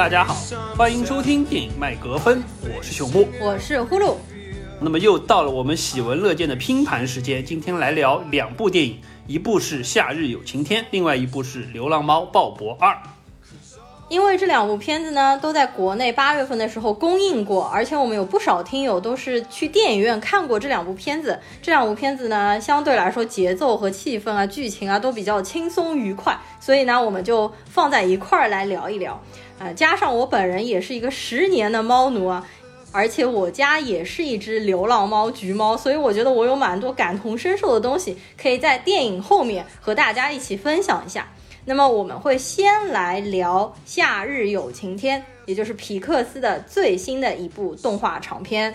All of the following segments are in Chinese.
大家好，欢迎收听电影麦格芬，我是熊木，我是呼噜。那么又到了我们喜闻乐见的拼盘时间，今天来聊两部电影，一部是《夏日有晴天》，另外一部是《流浪猫鲍勃二》。因为这两部片子呢，都在国内八月份的时候公映过，而且我们有不少听友都是去电影院看过这两部片子。这两部片子呢，相对来说节奏和气氛啊、剧情啊都比较轻松愉快，所以呢，我们就放在一块儿来聊一聊。呃，加上我本人也是一个十年的猫奴啊。而且我家也是一只流浪猫橘猫，所以我觉得我有蛮多感同身受的东西，可以在电影后面和大家一起分享一下。那么我们会先来聊《夏日有晴天》，也就是皮克斯的最新的一部动画长片。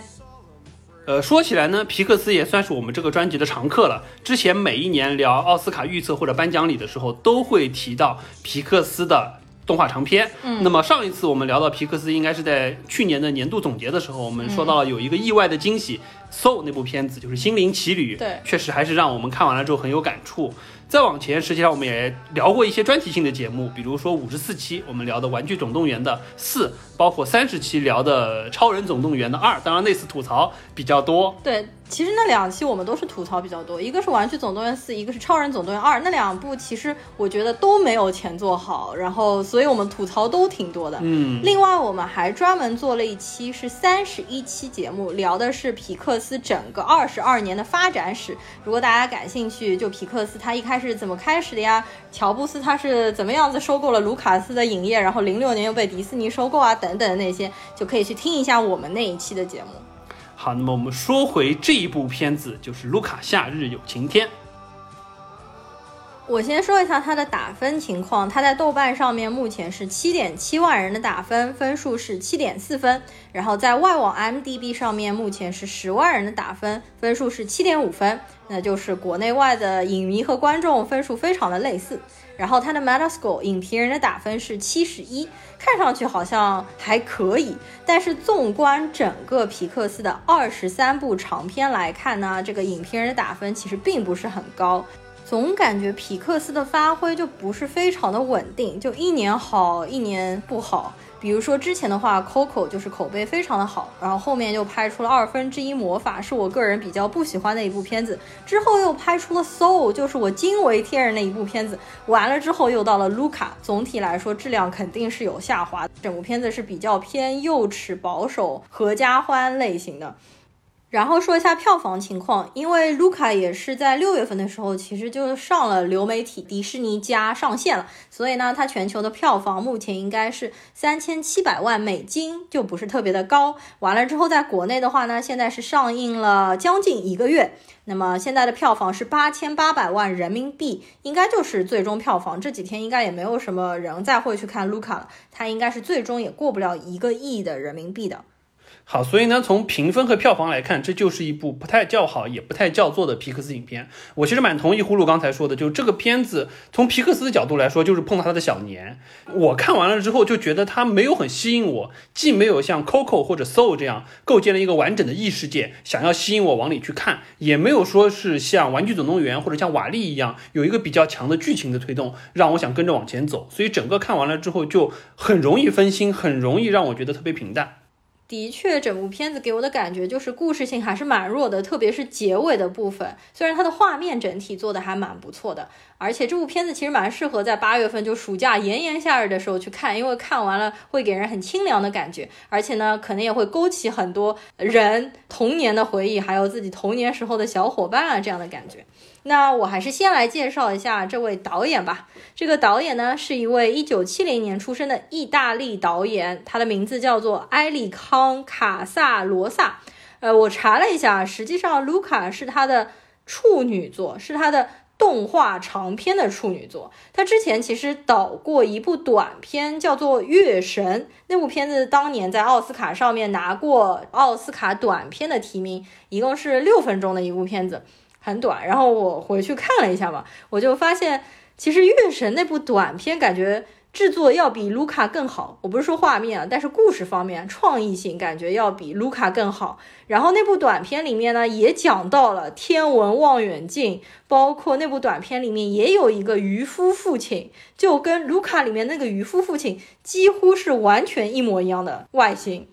呃，说起来呢，皮克斯也算是我们这个专辑的常客了。之前每一年聊奥斯卡预测或者颁奖礼的时候，都会提到皮克斯的。动画长片，嗯，那么上一次我们聊到皮克斯，应该是在去年的年度总结的时候，我们说到了有一个意外的惊喜，《Soul》那部片子就是《心灵奇旅》，对，确实还是让我们看完了之后很有感触。再往前，实际上我们也聊过一些专题性的节目，比如说五十四期我们聊的《玩具总动员》的四，包括三十期聊的《超人总动员》的二，当然那次吐槽比较多。对。其实那两期我们都是吐槽比较多，一个是《玩具总动员四》，一个是《超人总动员二》。那两部其实我觉得都没有前作好，然后所以我们吐槽都挺多的。嗯，另外我们还专门做了一期是三十一期节目，聊的是皮克斯整个二十二年的发展史。如果大家感兴趣，就皮克斯它一开是怎么开始的呀？乔布斯他是怎么样子收购了卢卡斯的影业，然后零六年又被迪士尼收购啊，等等那些，就可以去听一下我们那一期的节目。好，那么我们说回这一部片子，就是《卢卡夏日有晴天》。我先说一下它的打分情况，它在豆瓣上面目前是七点七万人的打分，分数是七点四分。然后在外网 M D B 上面目前是十万人的打分，分数是七点五分，那就是国内外的影迷和观众分数非常的类似。然后它的 Metascore 影评人的打分是七十一，看上去好像还可以，但是纵观整个皮克斯的二十三部长片来看呢，这个影评人的打分其实并不是很高，总感觉皮克斯的发挥就不是非常的稳定，就一年好一年不好。比如说之前的话，Coco 就是口碑非常的好，然后后面又拍出了二分之一魔法，是我个人比较不喜欢的一部片子。之后又拍出了 Soul，就是我惊为天人的一部片子。完了之后又到了 Luca，总体来说质量肯定是有下滑，整部片子是比较偏幼齿、保守、合家欢类型的。然后说一下票房情况，因为卢卡也是在六月份的时候，其实就上了流媒体迪士尼加上线了，所以呢，它全球的票房目前应该是三千七百万美金，就不是特别的高。完了之后，在国内的话呢，现在是上映了将近一个月，那么现在的票房是八千八百万人民币，应该就是最终票房。这几天应该也没有什么人再会去看卢卡了，它应该是最终也过不了一个亿的人民币的。好，所以呢，从评分和票房来看，这就是一部不太叫好也不太叫座的皮克斯影片。我其实蛮同意呼噜刚才说的，就这个片子从皮克斯的角度来说，就是碰到他的小年。我看完了之后就觉得它没有很吸引我，既没有像 Coco 或者 Soul 这样构建了一个完整的异世界，想要吸引我往里去看，也没有说是像玩具总动员或者像瓦力一样有一个比较强的剧情的推动，让我想跟着往前走。所以整个看完了之后就很容易分心，很容易让我觉得特别平淡。的确，整部片子给我的感觉就是故事性还是蛮弱的，特别是结尾的部分。虽然它的画面整体做的还蛮不错的，而且这部片子其实蛮适合在八月份就暑假炎炎夏日的时候去看，因为看完了会给人很清凉的感觉，而且呢，可能也会勾起很多人童年的回忆，还有自己童年时候的小伙伴啊这样的感觉。那我还是先来介绍一下这位导演吧。这个导演呢，是一位一九七零年出生的意大利导演，他的名字叫做埃里康·卡萨罗萨。呃，我查了一下，实际上《卢卡》是他的处女作，是他的动画长片的处女作。他之前其实导过一部短片，叫做《月神》。那部片子当年在奥斯卡上面拿过奥斯卡短片的提名，一共是六分钟的一部片子。很短，然后我回去看了一下嘛，我就发现其实《月神》那部短片感觉制作要比卢卡更好。我不是说画面啊，但是故事方面创意性感觉要比卢卡更好。然后那部短片里面呢，也讲到了天文望远镜，包括那部短片里面也有一个渔夫父亲，就跟卢卡里面那个渔夫父亲几乎是完全一模一样的外形。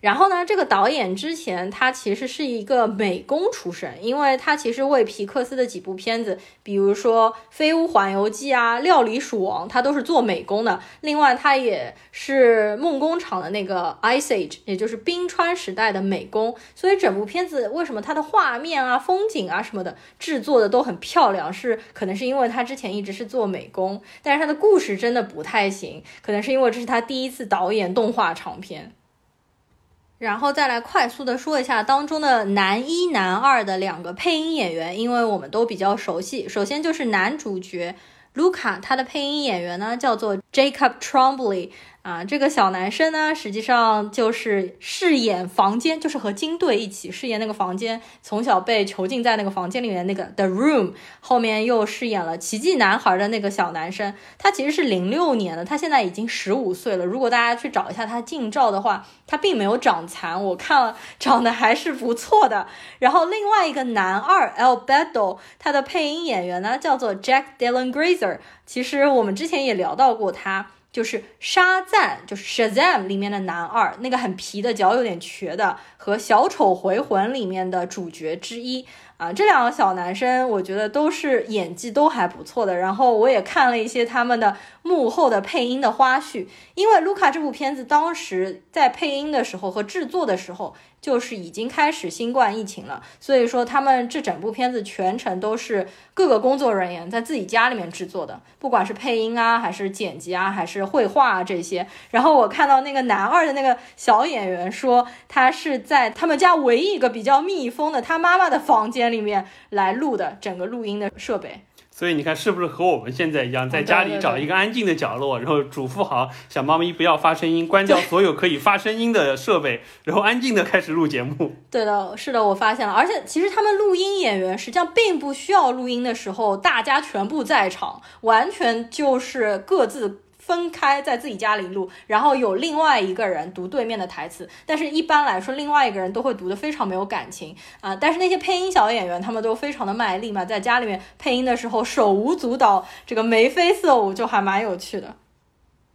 然后呢，这个导演之前他其实是一个美工出身，因为他其实为皮克斯的几部片子，比如说《飞屋环游记》啊，《料理鼠王》，他都是做美工的。另外，他也是梦工厂的那个 Ice Age，也就是冰川时代的美工。所以整部片子为什么它的画面啊、风景啊什么的制作的都很漂亮，是可能是因为他之前一直是做美工，但是他的故事真的不太行，可能是因为这是他第一次导演动画长片。然后再来快速的说一下当中的男一、男二的两个配音演员，因为我们都比较熟悉。首先就是男主角卢卡，他的配音演员呢叫做 Jacob Trombley。啊，这个小男生呢，实际上就是饰演房间，就是和金队一起饰演那个房间，从小被囚禁在那个房间里面那个 The Room，后面又饰演了奇迹男孩的那个小男生。他其实是零六年的，他现在已经十五岁了。如果大家去找一下他近照的话，他并没有长残，我看了长得还是不错的。然后另外一个男二 Albedo，他的配音演员呢叫做 Jack Dylan Grazer，其实我们之前也聊到过他。就是沙赞，就是 Shazam 里面的男二，那个很皮的脚有点瘸的，和小丑回魂里面的主角之一啊，这两个小男生我觉得都是演技都还不错的。然后我也看了一些他们的幕后的配音的花絮，因为 Luca 这部片子当时在配音的时候和制作的时候。就是已经开始新冠疫情了，所以说他们这整部片子全程都是各个工作人员在自己家里面制作的，不管是配音啊，还是剪辑啊，还是绘画啊这些。然后我看到那个男二的那个小演员说，他是在他们家唯一一个比较密封的他妈妈的房间里面来录的整个录音的设备。所以你看，是不是和我们现在一样，在家里找一个安静的角落，然后嘱咐好小猫咪不要发声音，关掉所有可以发声音的设备，然后安静的开始录节目。对的，是的，我发现了。而且其实他们录音演员实际上并不需要录音的时候大家全部在场，完全就是各自。分开在自己家里录，然后有另外一个人读对面的台词，但是一般来说，另外一个人都会读得非常没有感情啊。但是那些配音小演员，他们都非常的卖力嘛，在家里面配音的时候手舞足蹈，这个眉飞色舞，就还蛮有趣的。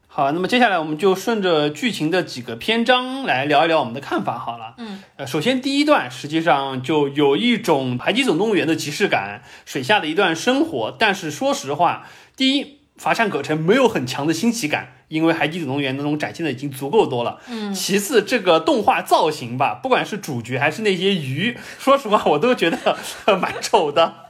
好，那么接下来我们就顺着剧情的几个篇章来聊一聊我们的看法好了。嗯，呃，首先第一段实际上就有一种《海底总动员》的即视感，水下的一段生活。但是说实话，第一。乏善可陈，没有很强的新奇感，因为《海底总动员》那种展现的已经足够多了。嗯，其次，这个动画造型吧，不管是主角还是那些鱼，说实话，我都觉得蛮丑的。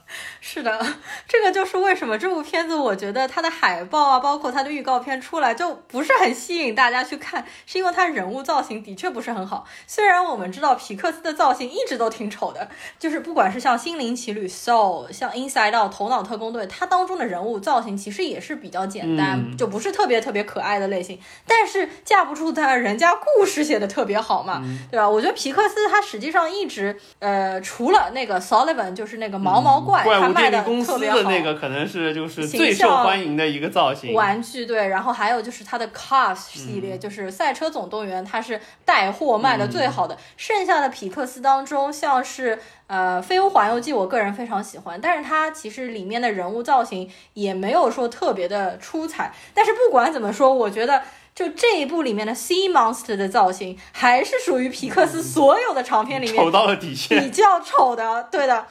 是的，这个就是为什么这部片子，我觉得它的海报啊，包括它的预告片出来就不是很吸引大家去看，是因为它人物造型的确不是很好。虽然我们知道皮克斯的造型一直都挺丑的，就是不管是像《心灵奇旅》Soul，像《Inside Out》头脑特工队，它当中的人物造型其实也是比较简单，就不是特别特别可爱的类型。但是架不住它人家故事写的特别好嘛，对吧？我觉得皮克斯它实际上一直，呃，除了那个 Sullivan，就是那个毛毛怪。怪物电力公司的那个可能是就是最受欢迎的一个造型玩具，对，然后还有就是它的 Cars 系列，就是赛车总动员，它是带货卖的最好的。剩下的皮克斯当中，像是呃《飞屋环游记》，我个人非常喜欢，但是它其实里面的人物造型也没有说特别的出彩。但是不管怎么说，我觉得就这一部里面的 Sea Monster 的造型，还是属于皮克斯所有的长片里面丑到了底线，比较丑的，对的。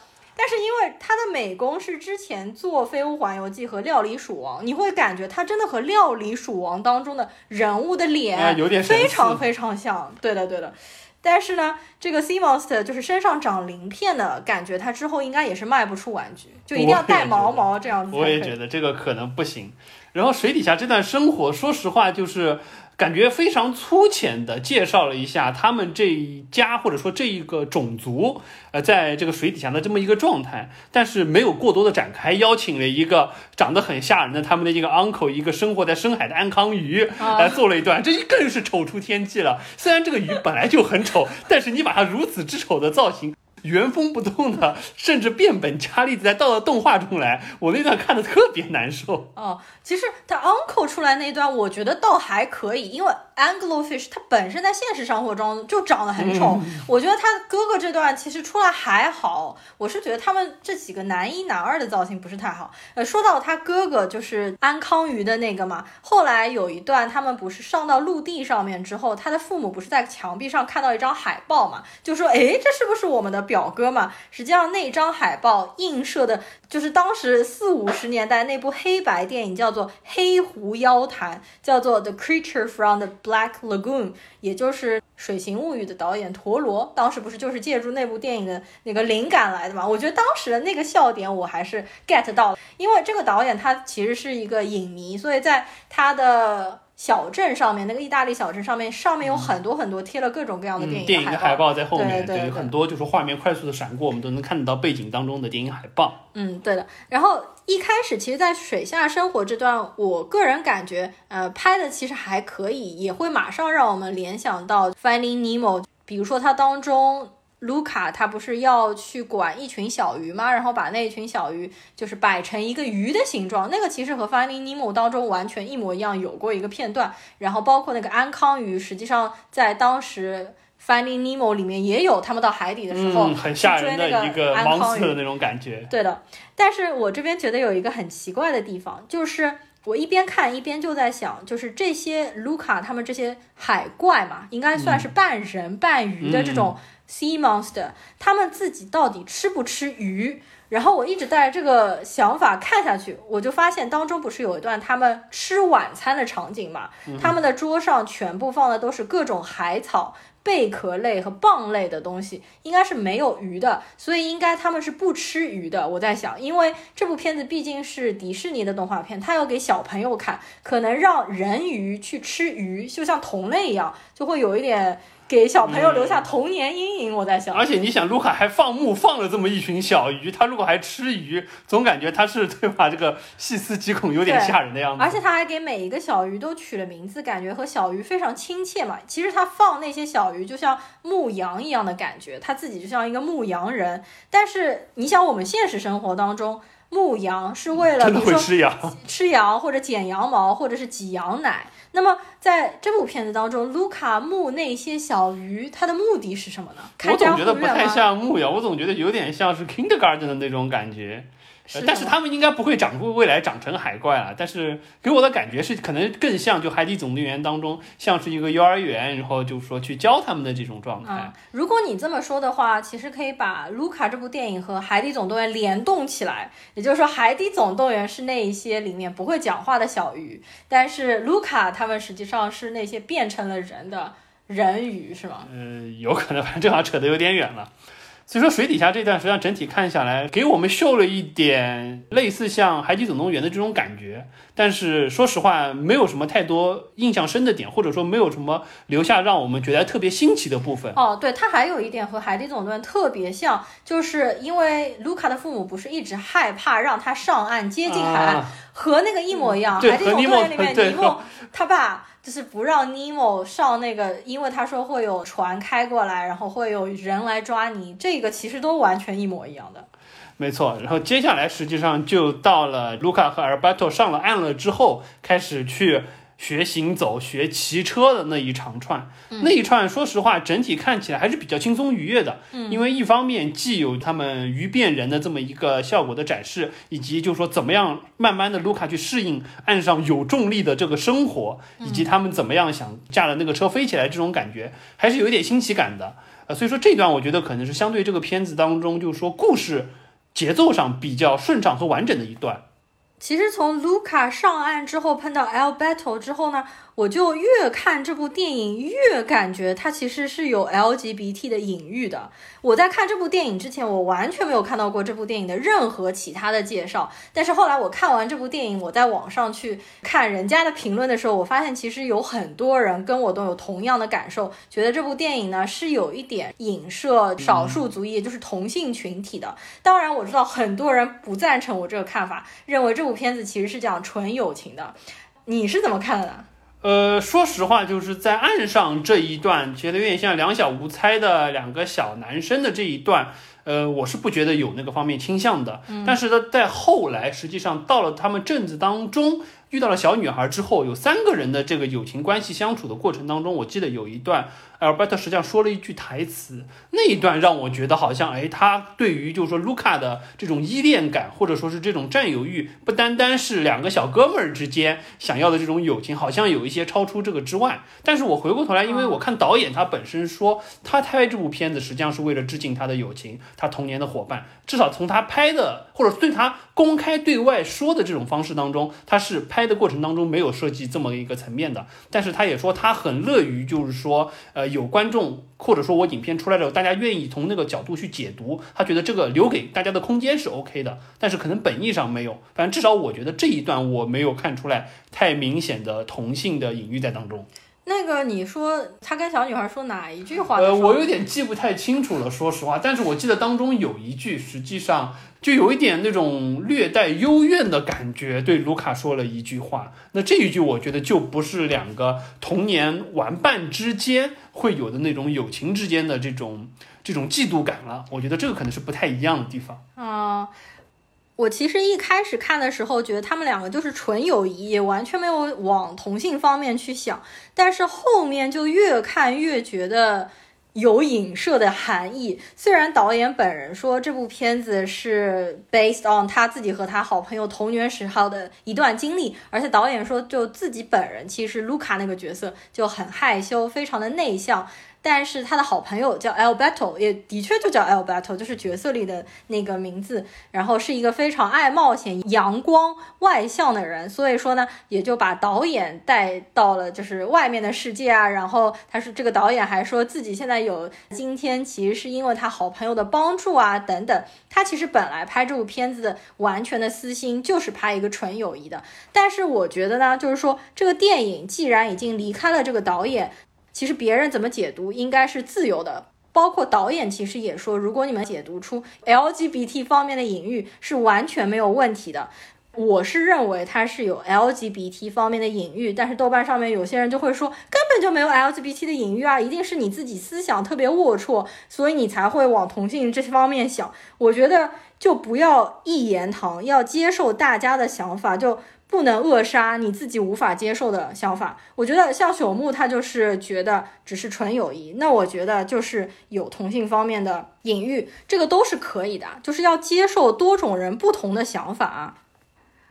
但是因为他的美工是之前做《飞屋环游记》和《料理鼠王》，你会感觉他真的和《料理鼠王》当中的人物的脸有点非常非常像。对的，对的。但是呢，这个 Sea Monster 就是身上长鳞片的感觉，它之后应该也是卖不出玩具，就一定要带毛毛这样子。我也觉得这个可能不行。然后水底下这段生活，说实话就是。感觉非常粗浅的介绍了一下他们这一家或者说这一个种族，呃，在这个水底下的这么一个状态，但是没有过多的展开。邀请了一个长得很吓人的他们的一个 uncle，一个生活在深海的安康鱼来做了一段，这更是丑出天际了。虽然这个鱼本来就很丑，但是你把它如此之丑的造型。原封不动的，甚至变本加厉的再倒到动画中来，我那段看的特别难受。哦，其实他 uncle 出来那一段，我觉得倒还可以，因为 Anglofish 它本身在现实生活中就长得很丑，我觉得他哥哥这段其实出来还好。我是觉得他们这几个男一男二的造型不是太好。呃，说到他哥哥就是安康鱼的那个嘛，后来有一段他们不是上到陆地上面之后，他的父母不是在墙壁上看到一张海报嘛，就说哎，这是不是我们的表哥嘛？实际上那张海报映射的就是当时四五十年代那部黑白电影，叫做《黑狐妖谈》，叫做《The Creature from the Black Lagoon》，也就是《水形物语》的导演陀螺，当时不是就是借助那部电影的那个灵感来的嘛？我觉得当时的那个笑点我还是 get 到，因为这个导演他其实是一个影迷，所以在他的。小镇上面那个意大利小镇上面，上面有很多很多贴了各种各样的电影电影的海报在后面，对对，很多就是画面快速的闪过，我们都能看得到背景当中的电影海报。嗯，对的。然后一开始其实，在水下生活这段，我个人感觉，呃，拍的其实还可以，也会马上让我们联想到 Finding Nemo，比如说它当中。卢卡他不是要去管一群小鱼吗？然后把那一群小鱼就是摆成一个鱼的形状，那个其实和《Finding Nemo》当中完全一模一样，有过一个片段。然后包括那个安康鱼，实际上在当时《Finding Nemo》里面也有，他们到海底的时候很吓人的一个安康鱼的那种感觉。对的，但是我这边觉得有一个很奇怪的地方，就是我一边看一边就在想，就是这些卢卡他们这些海怪嘛，应该算是半人半鱼的这种。Sea monster，他们自己到底吃不吃鱼？然后我一直带着这个想法看下去，我就发现当中不是有一段他们吃晚餐的场景嘛？他们的桌上全部放的都是各种海草、贝壳类和蚌类的东西，应该是没有鱼的，所以应该他们是不吃鱼的。我在想，因为这部片子毕竟是迪士尼的动画片，它要给小朋友看，可能让人鱼去吃鱼，就像同类一样，就会有一点。给小朋友留下童年阴影，我在想。而且你想，卢卡还放牧放了这么一群小鱼，他如果还吃鱼，总感觉他是对吧？这个细思极恐，有点吓人的样子。而且他还给每一个小鱼都取了名字，感觉和小鱼非常亲切嘛。其实他放那些小鱼就像牧羊一样的感觉，他自己就像一个牧羊人。但是你想，我们现实生活当中。牧羊是为了，比如说吃羊，吃羊或者剪羊毛，或者是挤羊奶。那么在这部片子当中，卢卡牧那些小鱼，它的目的是什么呢？我总觉得不太像牧羊，我总觉得有点像是 Kindergarten 的那种感觉。但是他们应该不会长出未来长成海怪了，但是给我的感觉是可能更像就《海底总动员》当中像是一个幼儿园，然后就是说去教他们的这种状态。如果你这么说的话，其实可以把《卢卡》这部电影和《海底总动员》联动起来，也就是说，《海底总动员》是那一些里面不会讲话的小鱼，但是卢卡他们实际上是那些变成了人的人鱼，是吗？嗯，有可能，反正这好像扯得有点远了。所以说水底下这段实际上整体看下来，给我们秀了一点类似像《海底总动员》的这种感觉，但是说实话，没有什么太多印象深的点，或者说没有什么留下让我们觉得特别新奇的部分。哦，对，它还有一点和《海底总动员》特别像，就是因为卢卡的父母不是一直害怕让他上岸接近海岸，和那个一模一样，《海底总动员》里面尼莫他爸。就是不让尼莫上那个，因为他说会有船开过来，然后会有人来抓你。这个其实都完全一模一样的。没错，然后接下来实际上就到了卢卡和阿尔巴托上了岸了之后，开始去。学行走、学骑车的那一长串，那一串，说实话，整体看起来还是比较轻松愉悦的。嗯，因为一方面既有他们鱼变人的这么一个效果的展示，以及就是说怎么样慢慢的卢卡去适应岸上有重力的这个生活，以及他们怎么样想驾着那个车飞起来这种感觉，还是有一点新奇感的。呃，所以说这段我觉得可能是相对这个片子当中，就是说故事节奏上比较顺畅和完整的一段。其实从卢卡上岸之后碰到 albatto 之后呢？我就越看这部电影越感觉它其实是有 LGBT 的隐喻的。我在看这部电影之前，我完全没有看到过这部电影的任何其他的介绍。但是后来我看完这部电影，我在网上去看人家的评论的时候，我发现其实有很多人跟我都有同样的感受，觉得这部电影呢是有一点影射少数族裔，也就是同性群体的。当然我知道很多人不赞成我这个看法，认为这部片子其实是讲纯友情的。你是怎么看的呢？呃，说实话，就是在岸上这一段，觉得有点像两小无猜的两个小男生的这一段，呃，我是不觉得有那个方面倾向的。但是呢，在后来，实际上到了他们镇子当中。遇到了小女孩之后，有三个人的这个友情关系相处的过程当中，我记得有一段，Albert 实际上说了一句台词，那一段让我觉得好像，哎，他对于就是说卢卡的这种依恋感，或者说是这种占有欲，不单单是两个小哥们儿之间想要的这种友情，好像有一些超出这个之外。但是我回过头来，因为我看导演他本身说，他拍这部片子实际上是为了致敬他的友情，他童年的伙伴，至少从他拍的或者对他公开对外说的这种方式当中，他是拍。拍的过程当中没有涉及这么一个层面的，但是他也说他很乐于，就是说，呃，有观众或者说我影片出来之后，大家愿意从那个角度去解读，他觉得这个留给大家的空间是 OK 的，但是可能本意上没有，反正至少我觉得这一段我没有看出来太明显的同性的隐喻在当中。那个你说他跟小女孩说哪一句话？呃，我有点记不太清楚了，说实话，但是我记得当中有一句，实际上。就有一点那种略带幽怨的感觉，对卢卡说了一句话。那这一句，我觉得就不是两个童年玩伴之间会有的那种友情之间的这种这种嫉妒感了。我觉得这个可能是不太一样的地方。啊，我其实一开始看的时候，觉得他们两个就是纯友谊，也完全没有往同性方面去想。但是后面就越看越觉得。有影射的含义。虽然导演本人说这部片子是 based on 他自己和他好朋友童年时候的一段经历，而且导演说就自己本人其实卢卡那个角色就很害羞，非常的内向。但是他的好朋友叫 Alberto，也的确就叫 Alberto，就是角色里的那个名字。然后是一个非常爱冒险、阳光、外向的人，所以说呢，也就把导演带到了就是外面的世界啊。然后他是这个导演还说自己现在有今天，其实是因为他好朋友的帮助啊等等。他其实本来拍这部片子的完全的私心就是拍一个纯友谊的。但是我觉得呢，就是说这个电影既然已经离开了这个导演。其实别人怎么解读应该是自由的，包括导演其实也说，如果你们解读出 LGBT 方面的隐喻是完全没有问题的。我是认为它是有 LGBT 方面的隐喻，但是豆瓣上面有些人就会说根本就没有 LGBT 的隐喻啊，一定是你自己思想特别龌龊，所以你才会往同性这方面想。我觉得就不要一言堂，要接受大家的想法就。不能扼杀你自己无法接受的想法。我觉得像朽木，他就是觉得只是纯友谊，那我觉得就是有同性方面的隐喻，这个都是可以的，就是要接受多种人不同的想法。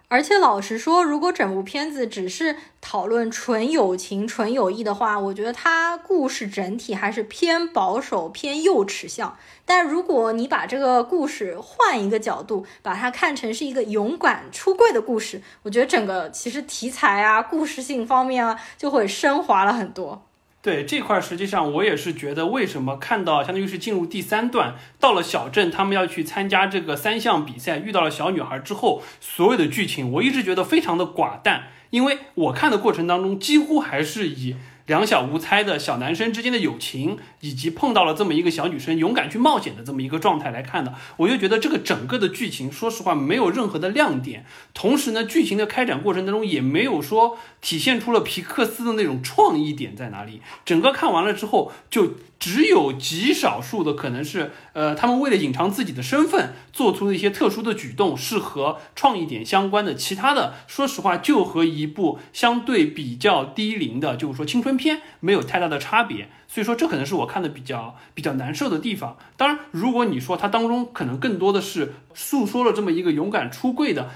而且老实说，如果整部片子只是讨论纯友情、纯友谊的话，我觉得它故事整体还是偏保守、偏幼齿向。但如果你把这个故事换一个角度，把它看成是一个勇敢出柜的故事，我觉得整个其实题材啊、故事性方面啊，就会升华了很多。对这块，实际上我也是觉得，为什么看到相当于是进入第三段，到了小镇，他们要去参加这个三项比赛，遇到了小女孩之后，所有的剧情我一直觉得非常的寡淡，因为我看的过程当中，几乎还是以。两小无猜的小男生之间的友情，以及碰到了这么一个小女生勇敢去冒险的这么一个状态来看的，我就觉得这个整个的剧情，说实话没有任何的亮点。同时呢，剧情的开展过程当中也没有说体现出了皮克斯的那种创意点在哪里。整个看完了之后就。只有极少数的可能是，呃，他们为了隐藏自己的身份，做出的一些特殊的举动，是和创意点相关的。其他的，说实话，就和一部相对比较低龄的，就是说青春片，没有太大的差别。所以说，这可能是我看的比较比较难受的地方。当然，如果你说它当中可能更多的是诉说了这么一个勇敢出柜的。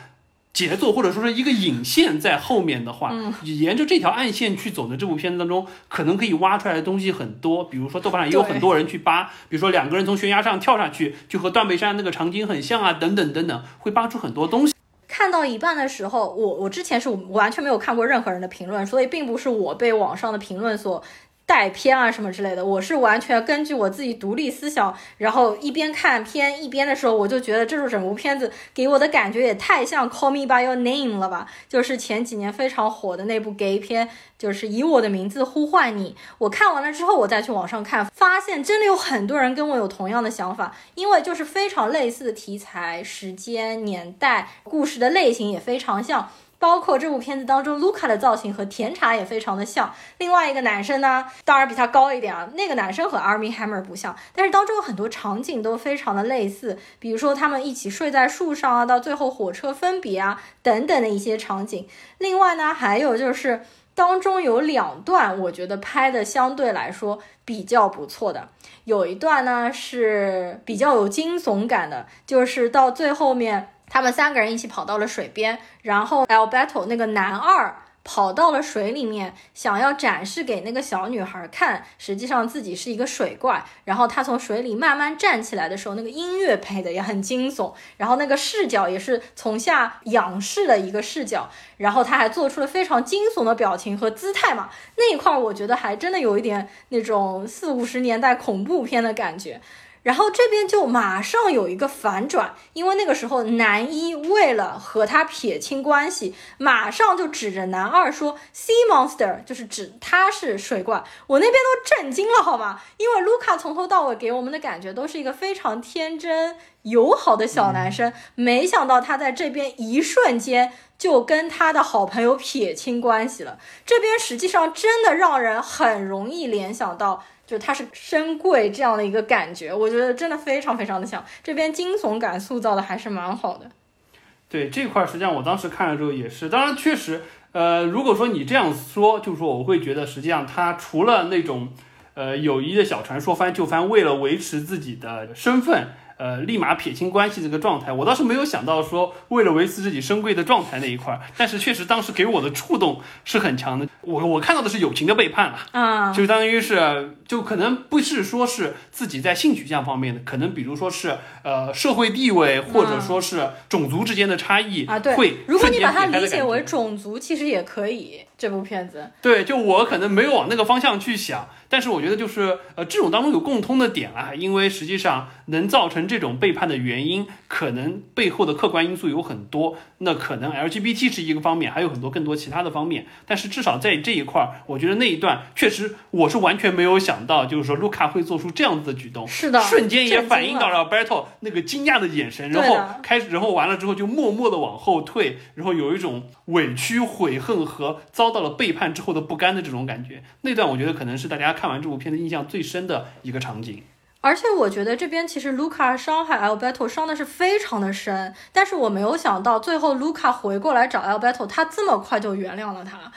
节奏或者说是一个引线在后面的话，沿着这条暗线去走的这部片子当中，可能可以挖出来的东西很多。比如说豆瓣上也有很多人去扒，比如说两个人从悬崖上跳下去，就和断背山那个场景很像啊，等等等等，会扒出很多东西。看到一半的时候，我我之前是完全没有看过任何人的评论，所以并不是我被网上的评论所。带偏啊什么之类的，我是完全根据我自己独立思想，然后一边看片一边的时候，我就觉得这部整部片子给我的感觉也太像《Call Me by Your Name》了吧，就是前几年非常火的那部 gay 片，就是以我的名字呼唤你。我看完了之后，我再去网上看，发现真的有很多人跟我有同样的想法，因为就是非常类似的题材、时间、年代、故事的类型也非常像。包括这部片子当中，卢卡的造型和甜茶也非常的像。另外一个男生呢，当然比他高一点啊。那个男生和 Army Hammer 不像，但是当中有很多场景都非常的类似，比如说他们一起睡在树上啊，到最后火车分别啊等等的一些场景。另外呢，还有就是当中有两段，我觉得拍的相对来说比较不错的。有一段呢是比较有惊悚感的，就是到最后面，他们三个人一起跑到了水边，然后 Alberto 那个男二。跑到了水里面，想要展示给那个小女孩看，实际上自己是一个水怪。然后他从水里慢慢站起来的时候，那个音乐配的也很惊悚，然后那个视角也是从下仰视的一个视角，然后他还做出了非常惊悚的表情和姿态嘛，那一块我觉得还真的有一点那种四五十年代恐怖片的感觉。然后这边就马上有一个反转，因为那个时候男一为了和他撇清关系，马上就指着男二说 “sea monster”，就是指他是水怪。我那边都震惊了，好吗？因为卢卡从头到尾给我们的感觉都是一个非常天真友好的小男生，没想到他在这边一瞬间就跟他的好朋友撇清关系了。这边实际上真的让人很容易联想到。就他是深贵这样的一个感觉，我觉得真的非常非常的像。这边惊悚感塑造的还是蛮好的。对这块，实际上我当时看了之后也是，当然确实，呃，如果说你这样说，就是说我会觉得，实际上他除了那种，呃，友谊的小船说翻就翻，为了维持自己的身份。呃，立马撇清关系这个状态，我倒是没有想到说为了维持自己身贵的状态那一块儿，但是确实当时给我的触动是很强的。我我看到的是友情的背叛了，啊，就相当于是，就可能不是说是自己在性取向方面的，可能比如说是呃社会地位或者说是种族之间的差异啊，对，会如果你把它理解为种族，其实也可以。这部片子，对，就我可能没有往那个方向去想。但是我觉得就是呃，这种当中有共通的点啊，因为实际上能造成这种背叛的原因，可能背后的客观因素有很多。那可能 LGBT 是一个方面，还有很多更多其他的方面。但是至少在这一块儿，我觉得那一段确实我是完全没有想到，就是说卢卡会做出这样子的举动。是的，瞬间也反映到了 Battle 那个惊讶的眼神，然后开始，然后完了之后就默默的往后退，然后有一种委屈、悔恨和遭到了背叛之后的不甘的这种感觉。那段我觉得可能是大家看完这部片子印象最深的一个场景。而且我觉得这边其实卢卡伤害 Alberto 伤的是非常的深，但是我没有想到最后卢卡回过来找 Alberto，他这么快就原谅了他，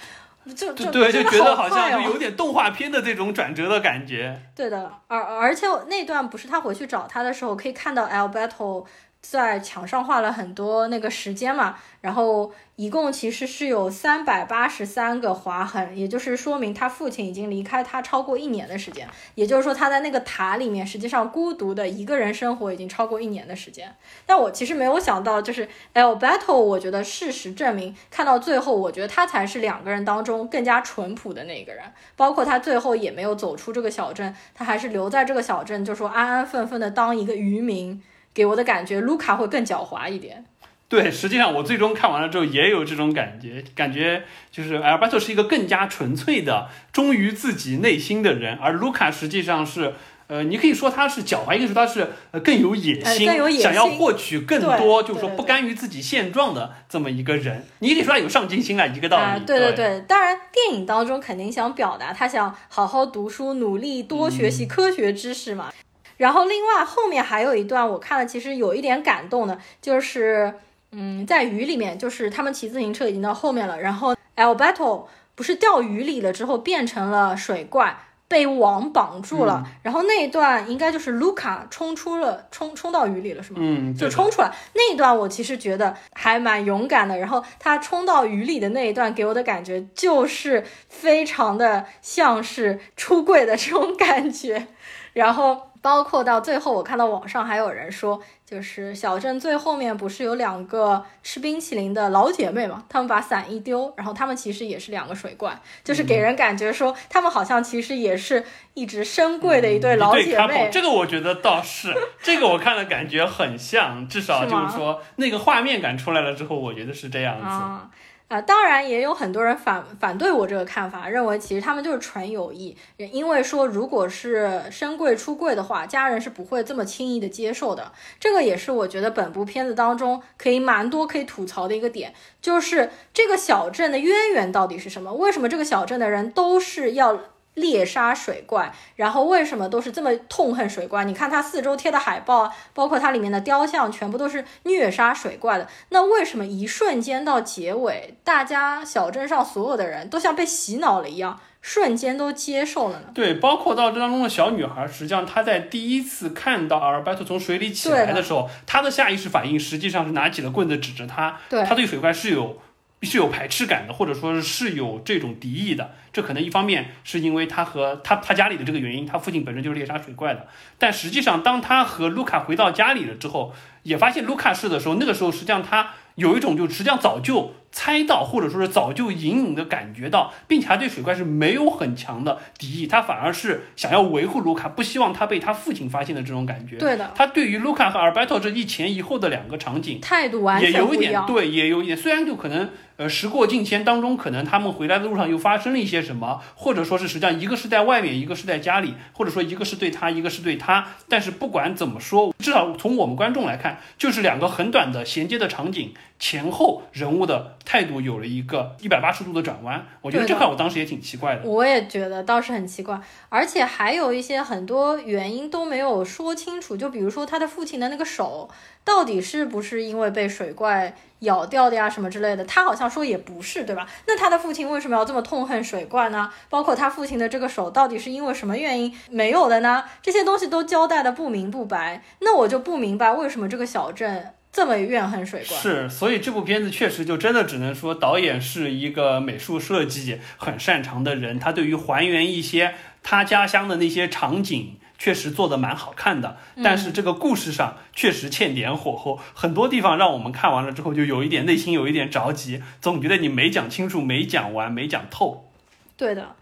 就就对，就觉得好像就有点动画片的这种转折的感觉。对的，而而且那段不是他回去找他的时候，可以看到 Alberto 在墙上画了很多那个时间嘛，然后。一共其实是有三百八十三个划痕，也就是说明他父亲已经离开他超过一年的时间。也就是说，他在那个塔里面，实际上孤独的一个人生活已经超过一年的时间。但我其实没有想到，就是 Alberto，我觉得事实证明，看到最后，我觉得他才是两个人当中更加淳朴的那个人。包括他最后也没有走出这个小镇，他还是留在这个小镇，就说安安分分的当一个渔民。给我的感觉，卢卡会更狡猾一点。对，实际上我最终看完了之后也有这种感觉，感觉就是 Alberto 是一个更加纯粹的忠于自己内心的人，而卢卡实际上是，呃，你可以说他是狡猾，一个是他是呃更有野心，想要获取更多，就是说不甘于自己现状的这么一个人。你可以说他有上进心啊，一个道理。对对对，当然电影当中肯定想表达他想好好读书，努力多学习科学知识嘛。然后另外后面还有一段我看了，其实有一点感动的，就是。嗯，在雨里面，就是他们骑自行车已经到后面了，然后 Alberto 不是掉雨里了之后变成了水怪，被网绑住了，然后那一段应该就是卢卡冲出了，冲冲到雨里了，是吗？嗯，就冲出来那一段，我其实觉得还蛮勇敢的。然后他冲到雨里的那一段，给我的感觉就是非常的像是出柜的这种感觉，然后。包括到最后，我看到网上还有人说，就是小镇最后面不是有两个吃冰淇淋的老姐妹嘛？她们把伞一丢，然后她们其实也是两个水怪，就是给人感觉说，她们好像其实也是一直深贵的一对老姐妹。这个我觉得倒是，这个我看了感觉很像，至少就是说那个画面感出来了之后，我觉得是这样子。啊，啊当然也有很多人反反对我这个看法，认为其实他们就是纯友谊，因为说如果是深贵出柜的话，家人是不会这么轻易的接受的。这个也是我觉得本部片子当中可以蛮多可以吐槽的一个点，就是这个小镇的渊源到底是什么？为什么这个小镇的人都是要？猎杀水怪，然后为什么都是这么痛恨水怪？你看它四周贴的海报，包括它里面的雕像，全部都是虐杀水怪的。那为什么一瞬间到结尾，大家小镇上所有的人都像被洗脑了一样，瞬间都接受了呢？对，包括到这当中的小女孩，实际上她在第一次看到阿尔伯特从水里起来的时候，她的下意识反应实际上是拿起了棍子指着他，她对水怪是有。是有排斥感的，或者说是有这种敌意的。这可能一方面是因为他和他他家里的这个原因，他父亲本身就是猎杀水怪的。但实际上，当他和卢卡回到家里了之后，也发现卢卡是的时候，那个时候实际上他有一种就实际上早就猜到，或者说是早就隐隐的感觉到，并且他对水怪是没有很强的敌意，他反而是想要维护卢卡，不希望他被他父亲发现的这种感觉。对的，他对于卢卡和阿尔贝托这一前一后的两个场景态度完全也有一点对，也有一点，虽然就可能。呃，时过境迁当中，可能他们回来的路上又发生了一些什么，或者说是实际上一个是在外面，一个是在家里，或者说一个是对他，一个是对他。但是不管怎么说，至少从我们观众来看，就是两个很短的衔接的场景前后，人物的态度有了一个一百八十度的转弯。我觉得这块我当时也挺奇怪的。我也觉得倒是很奇怪，而且还有一些很多原因都没有说清楚。就比如说他的父亲的那个手，到底是不是因为被水怪？咬掉的呀，什么之类的，他好像说也不是，对吧？那他的父亲为什么要这么痛恨水怪呢？包括他父亲的这个手到底是因为什么原因没有的呢？这些东西都交代的不明不白，那我就不明白为什么这个小镇这么怨恨水怪。是，所以这部片子确实就真的只能说导演是一个美术设计很擅长的人，他对于还原一些他家乡的那些场景。确实做的蛮好看的，但是这个故事上确实欠点火候，很多地方让我们看完了之后就有一点内心有一点着急，总觉得你没讲清楚、没讲完、没讲透。对的。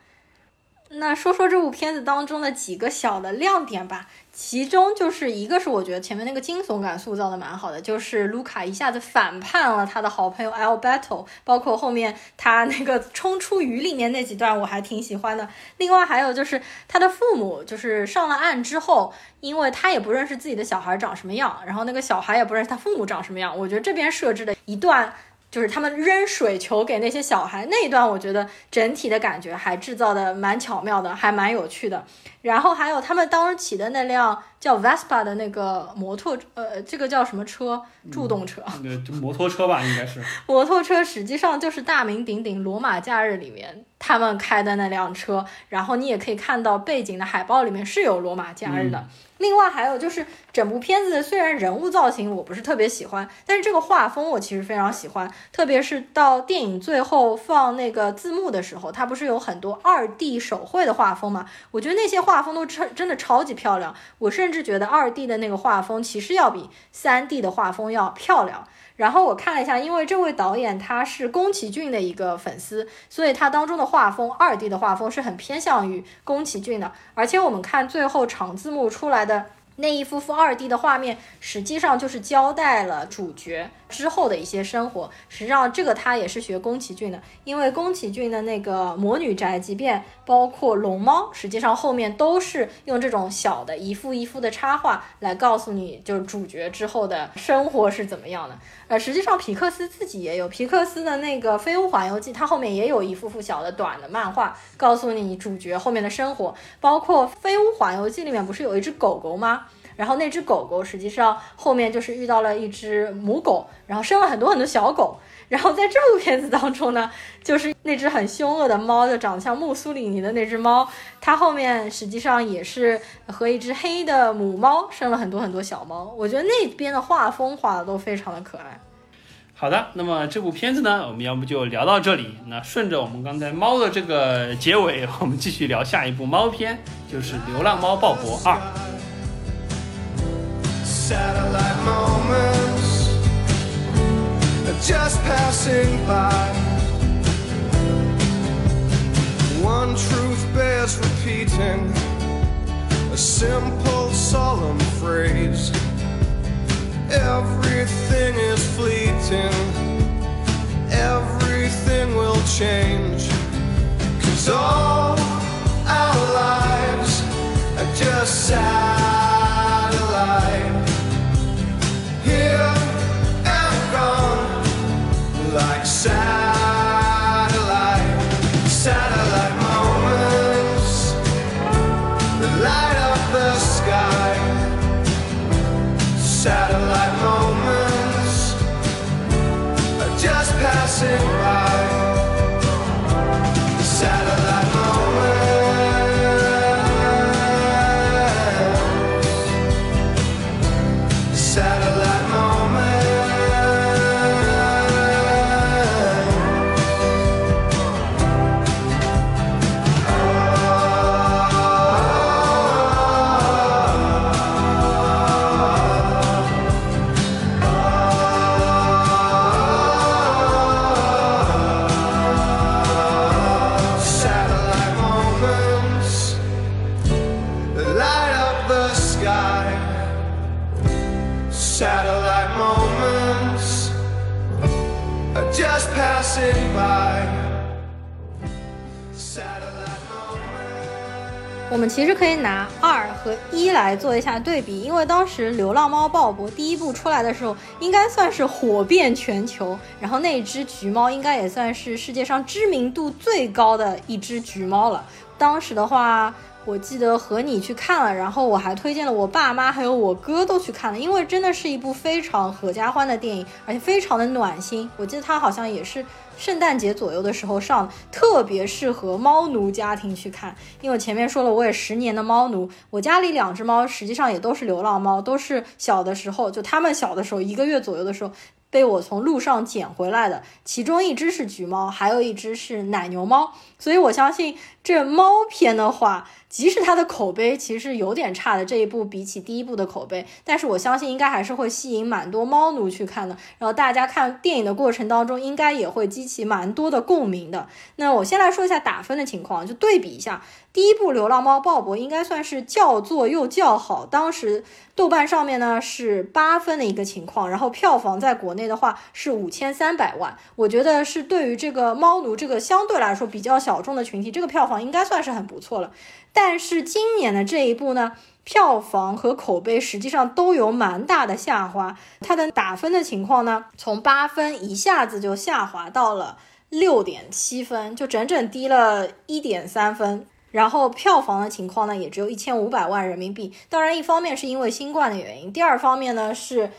那说说这部片子当中的几个小的亮点吧，其中就是一个是我觉得前面那个惊悚感塑造的蛮好的，就是卢卡一下子反叛了他的好朋友 Alberto，包括后面他那个冲出鱼里面那几段我还挺喜欢的。另外还有就是他的父母就是上了岸之后，因为他也不认识自己的小孩长什么样，然后那个小孩也不认识他父母长什么样，我觉得这边设置的一段。就是他们扔水球给那些小孩那一段，我觉得整体的感觉还制造的蛮巧妙的，还蛮有趣的。然后还有他们当时骑的那辆叫 Vespa 的那个摩托，呃，这个叫什么车？助动车对？摩托车吧，应该是。摩托车实际上就是大名鼎鼎《罗马假日》里面他们开的那辆车。然后你也可以看到背景的海报里面是有《罗马假日》的。另外还有就是整部片子虽然人物造型我不是特别喜欢，但是这个画风我其实非常喜欢。特别是到电影最后放那个字幕的时候，它不是有很多二 D 手绘的画风嘛？我觉得那些画风都超真的超级漂亮。我甚至觉得二 D 的那个画风其实要比三 D 的画风要漂亮。然后我看了一下，因为这位导演他是宫崎骏的一个粉丝，所以他当中的画风二 D 的画风是很偏向于宫崎骏的。而且我们看最后长字幕出来的。那一幅幅二 D 的画面，实际上就是交代了主角之后的一些生活。实际上，这个他也是学宫崎骏的，因为宫崎骏的那个《魔女宅急便》，包括《龙猫》，实际上后面都是用这种小的一幅一幅的插画来告诉你，就是主角之后的生活是怎么样的。呃，实际上皮克斯自己也有，皮克斯的那个《飞屋环游记》，它后面也有一幅幅小的短的漫画，告诉你主角后面的生活。包括《飞屋环游记》里面不是有一只狗狗吗？然后那只狗狗实际上后面就是遇到了一只母狗，然后生了很多很多小狗。然后在这部片子当中呢，就是那只很凶恶的猫，就长得像穆苏里尼的那只猫，它后面实际上也是和一只黑的母猫生了很多很多小猫。我觉得那边的画风画的都非常的可爱。好的，那么这部片子呢，我们要不就聊到这里。那顺着我们刚才猫的这个结尾，我们继续聊下一部猫片，就是《流浪猫鲍勃二》。Satellite moments are just passing by. One truth bears repeating, a simple, solemn phrase. Everything is fleeting, everything will change. Cause all our lives are just satellite. 其实可以拿二和一来做一下对比，因为当时《流浪猫鲍勃》第一部出来的时候，应该算是火遍全球，然后那只橘猫应该也算是世界上知名度最高的一只橘猫了。当时的话，我记得和你去看了，然后我还推荐了我爸妈还有我哥都去看了，因为真的是一部非常合家欢的电影，而且非常的暖心。我记得它好像也是圣诞节左右的时候上，特别适合猫奴家庭去看。因为我前面说了，我也十年的猫奴，我家里两只猫实际上也都是流浪猫，都是小的时候，就它们小的时候一个月左右的时候。被我从路上捡回来的，其中一只是橘猫，还有一只是奶牛猫，所以我相信这猫片的话，即使它的口碑其实有点差的，这一部比起第一部的口碑，但是我相信应该还是会吸引蛮多猫奴去看的。然后大家看电影的过程当中，应该也会激起蛮多的共鸣的。那我先来说一下打分的情况，就对比一下，第一部《流浪猫鲍勃》应该算是叫座又叫好，当时豆瓣上面呢是八分的一个情况，然后票房在国内的话是五千三百万，我觉得是对于这个猫奴这个相对来说比较小众的群体，这个票房应该算是很不错了。但是今年的这一部呢，票房和口碑实际上都有蛮大的下滑，它的打分的情况呢，从八分一下子就下滑到了六点七分，就整整低了一点三分。然后票房的情况呢，也只有一千五百万人民币。当然，一方面是因为新冠的原因，第二方面呢是，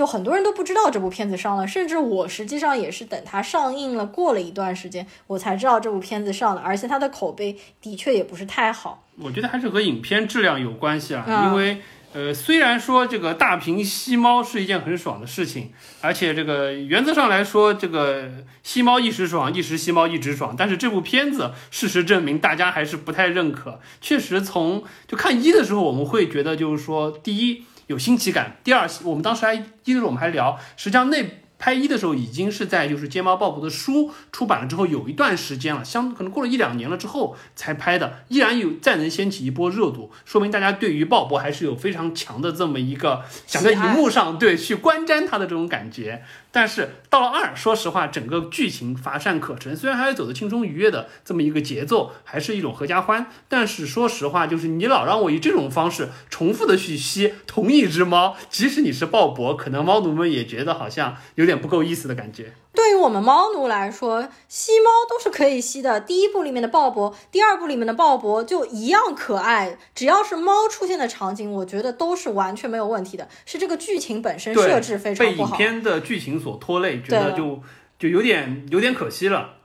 就很多人都不知道这部片子上了，甚至我实际上也是等它上映了过了一段时间，我才知道这部片子上了，而且它的口碑的确也不是太好。我觉得还是和影片质量有关系啊，嗯因为呃，虽然说这个大屏吸猫是一件很爽的事情，而且这个原则上来说，这个吸猫一时爽，一时吸猫一直爽，但是这部片子事实证明大家还是不太认可。确实从就看一的时候，我们会觉得就是说，第一有新奇感，第二我们当时还一的时候我们还聊，实际上那。拍一的时候已经是在就是《睫毛鲍勃》的书出版了之后有一段时间了，相可能过了一两年了之后才拍的，依然有再能掀起一波热度，说明大家对于鲍勃还是有非常强的这么一个想在荧幕上对去观瞻他的这种感觉。但是到了二，说实话，整个剧情乏善可陈，虽然还是走的轻松愉悦的这么一个节奏，还是一种合家欢，但是说实话，就是你老让我以这种方式重复的去吸同一只猫，即使你是鲍勃，可能猫奴们也觉得好像有点不够意思的感觉。对于我们猫奴来说，吸猫都是可以吸的。第一部里面的鲍勃，第二部里面的鲍勃就一样可爱。只要是猫出现的场景，我觉得都是完全没有问题的。是这个剧情本身，设置非常被影不好。片的剧情所拖累，觉得就就有点有点可惜了。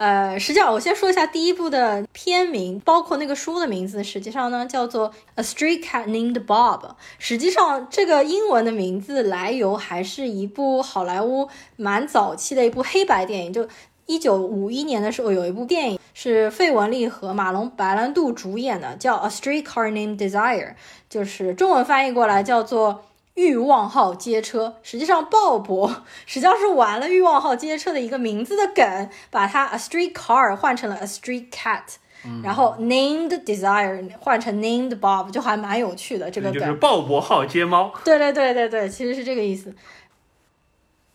呃，实际上我先说一下第一部的片名，包括那个书的名字，实际上呢叫做《A Street Cat Named Bob》。实际上这个英文的名字来由还是一部好莱坞蛮早期的一部黑白电影，就一九五一年的时候有一部电影是费雯丽和马龙白兰度主演的，叫《A Streetcar Named Desire》，就是中文翻译过来叫做。欲望号街车，实际上鲍勃 实际上是玩了欲望号街车的一个名字的梗，把它 a street car 换成了 a street cat，、然后 named desire 换成 named Bob，就还蛮有趣的这个梗。就是鲍勃号街猫，对对对对对，其实是这个意思。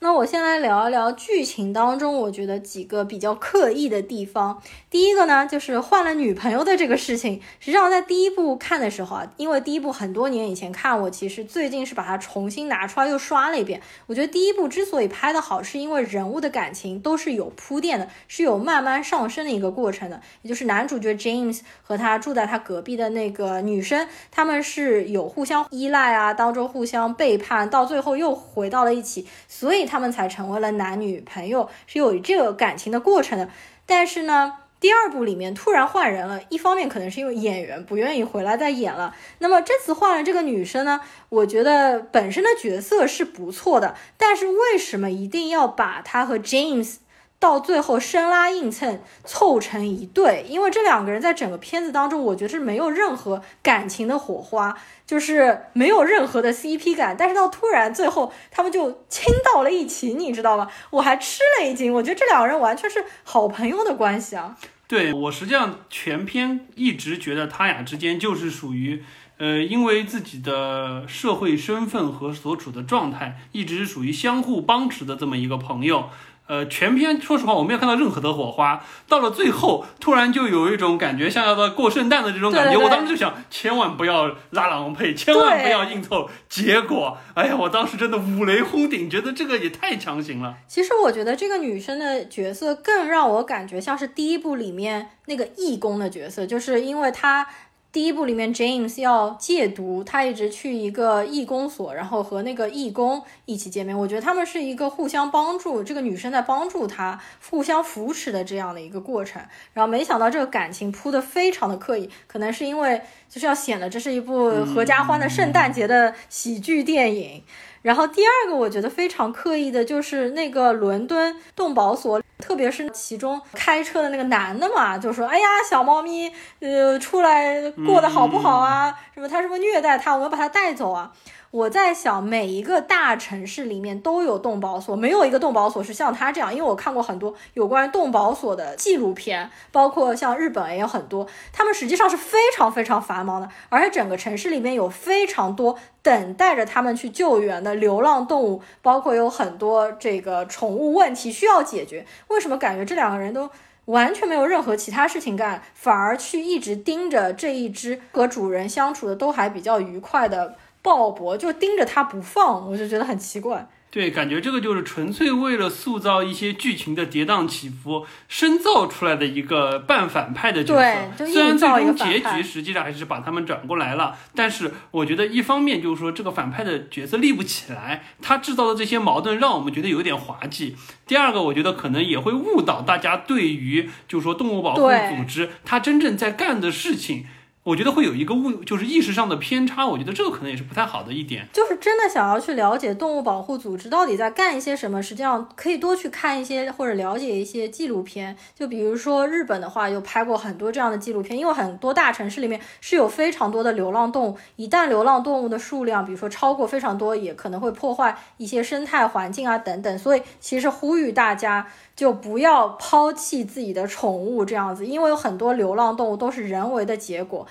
那我先来聊一聊剧情当中，我觉得几个比较刻意的地方。第一个呢，就是换了女朋友的这个事情。实际上，在第一部看的时候啊，因为第一部很多年以前看，我其实最近是把它重新拿出来又刷了一遍。我觉得第一部之所以拍得好，是因为人物的感情都是有铺垫的，是有慢慢上升的一个过程的。也就是男主角 James 和他住在他隔壁的那个女生，他们是有互相依赖啊，当中互相背叛，到最后又回到了一起，所以他他们才成为了男女朋友，是有这个感情的过程的。但是呢，第二部里面突然换人了，一方面可能是因为演员不愿意回来再演了。那么这次换了这个女生呢，我觉得本身的角色是不错的，但是为什么一定要把她和 James 到最后生拉硬蹭凑成一对？因为这两个人在整个片子当中，我觉得是没有任何感情的火花，就是没有任何的 CP 感。但是到突然最后他们就亲到了一起，你知道吗？我还吃了一惊，我觉得这两个人完全是好朋友的关系啊。对我实际上全篇一直觉得他俩之间就是属于，呃，因为自己的社会身份和所处的状态，一直是属于相互帮持的这么一个朋友。呃，全篇说实话我没有看到任何的火花，到了最后突然就有一种感觉像要到过圣诞的这种感觉。对对对我当时就想，千万不要拉郎配，千万不要硬凑。结果，哎呀，我当时真的五雷轰顶，觉得这个也太强行了。其实我觉得这个女生的角色更让我感觉像是第一部里面那个义工的角色，就是因为她第一部里面 James 要戒毒，他一直去一个义工所，然后和那个义工一起见面。我觉得他们是一个互相帮助，这个女生在帮助他，互相扶持的这样的一个过程。然后没想到这个感情铺的非常的刻意，可能是因为就是要显得这是一部合家欢的圣诞节的喜剧电影。然后第二个我觉得非常刻意的就是那个伦敦动保所，特别是其中开车的那个男的嘛，就说：“哎呀，小猫咪，呃，出来过得好不好啊？什么他是不是虐待他？我们把他带走啊？”我在想，每一个大城市里面都有动保所，没有一个动保所是像他这样。因为我看过很多有关于动保所的纪录片，包括像日本也有很多，他们实际上是非常非常繁忙的，而且整个城市里面有非常多等待着他们去救援的流浪动物，包括有很多这个宠物问题需要解决。为什么感觉这两个人都？完全没有任何其他事情干，反而去一直盯着这一只和主人相处的都还比较愉快的鲍勃，就盯着他不放，我就觉得很奇怪。对，感觉这个就是纯粹为了塑造一些剧情的跌宕起伏，深造出来的一个半反派的角色。对虽然最终结局实际上还是把他们转过来了，但是我觉得一方面就是说这个反派的角色立不起来，他制造的这些矛盾让我们觉得有点滑稽。第二个，我觉得可能也会误导大家对于就是说动物保护组织它真正在干的事情。我觉得会有一个误，就是意识上的偏差，我觉得这个可能也是不太好的一点。就是真的想要去了解动物保护组织到底在干一些什么，实际上可以多去看一些或者了解一些纪录片。就比如说日本的话，有拍过很多这样的纪录片，因为很多大城市里面是有非常多的流浪动物，一旦流浪动物的数量，比如说超过非常多，也可能会破坏一些生态环境啊等等。所以其实呼吁大家。就不要抛弃自己的宠物这样子，因为有很多流浪动物都是人为的结果。